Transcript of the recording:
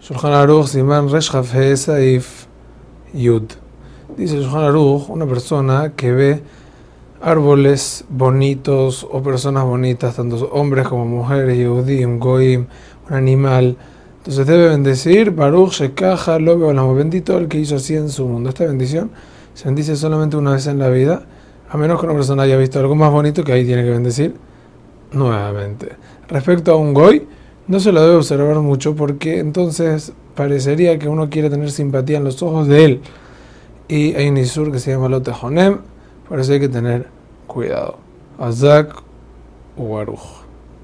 Shulchan Aruch, Siman Resh Hafhe Saif Yud. Dice Shulchan Aruch, una persona que ve árboles bonitos o personas bonitas, tanto hombres como mujeres, Yehudim, Goim, un animal. Entonces debe bendecir Baruch Shekaja Lobe Olamo, bendito el que hizo así en su mundo. Esta bendición se bendice solamente una vez en la vida, a menos que una persona haya visto algo más bonito que ahí tiene que bendecir nuevamente. Respecto a un Goy, no se lo debe observar mucho porque entonces parecería que uno quiere tener simpatía en los ojos de él. Y hay un Isur que se llama Lote Jonem, por eso hay que tener cuidado. Azak Uaruj.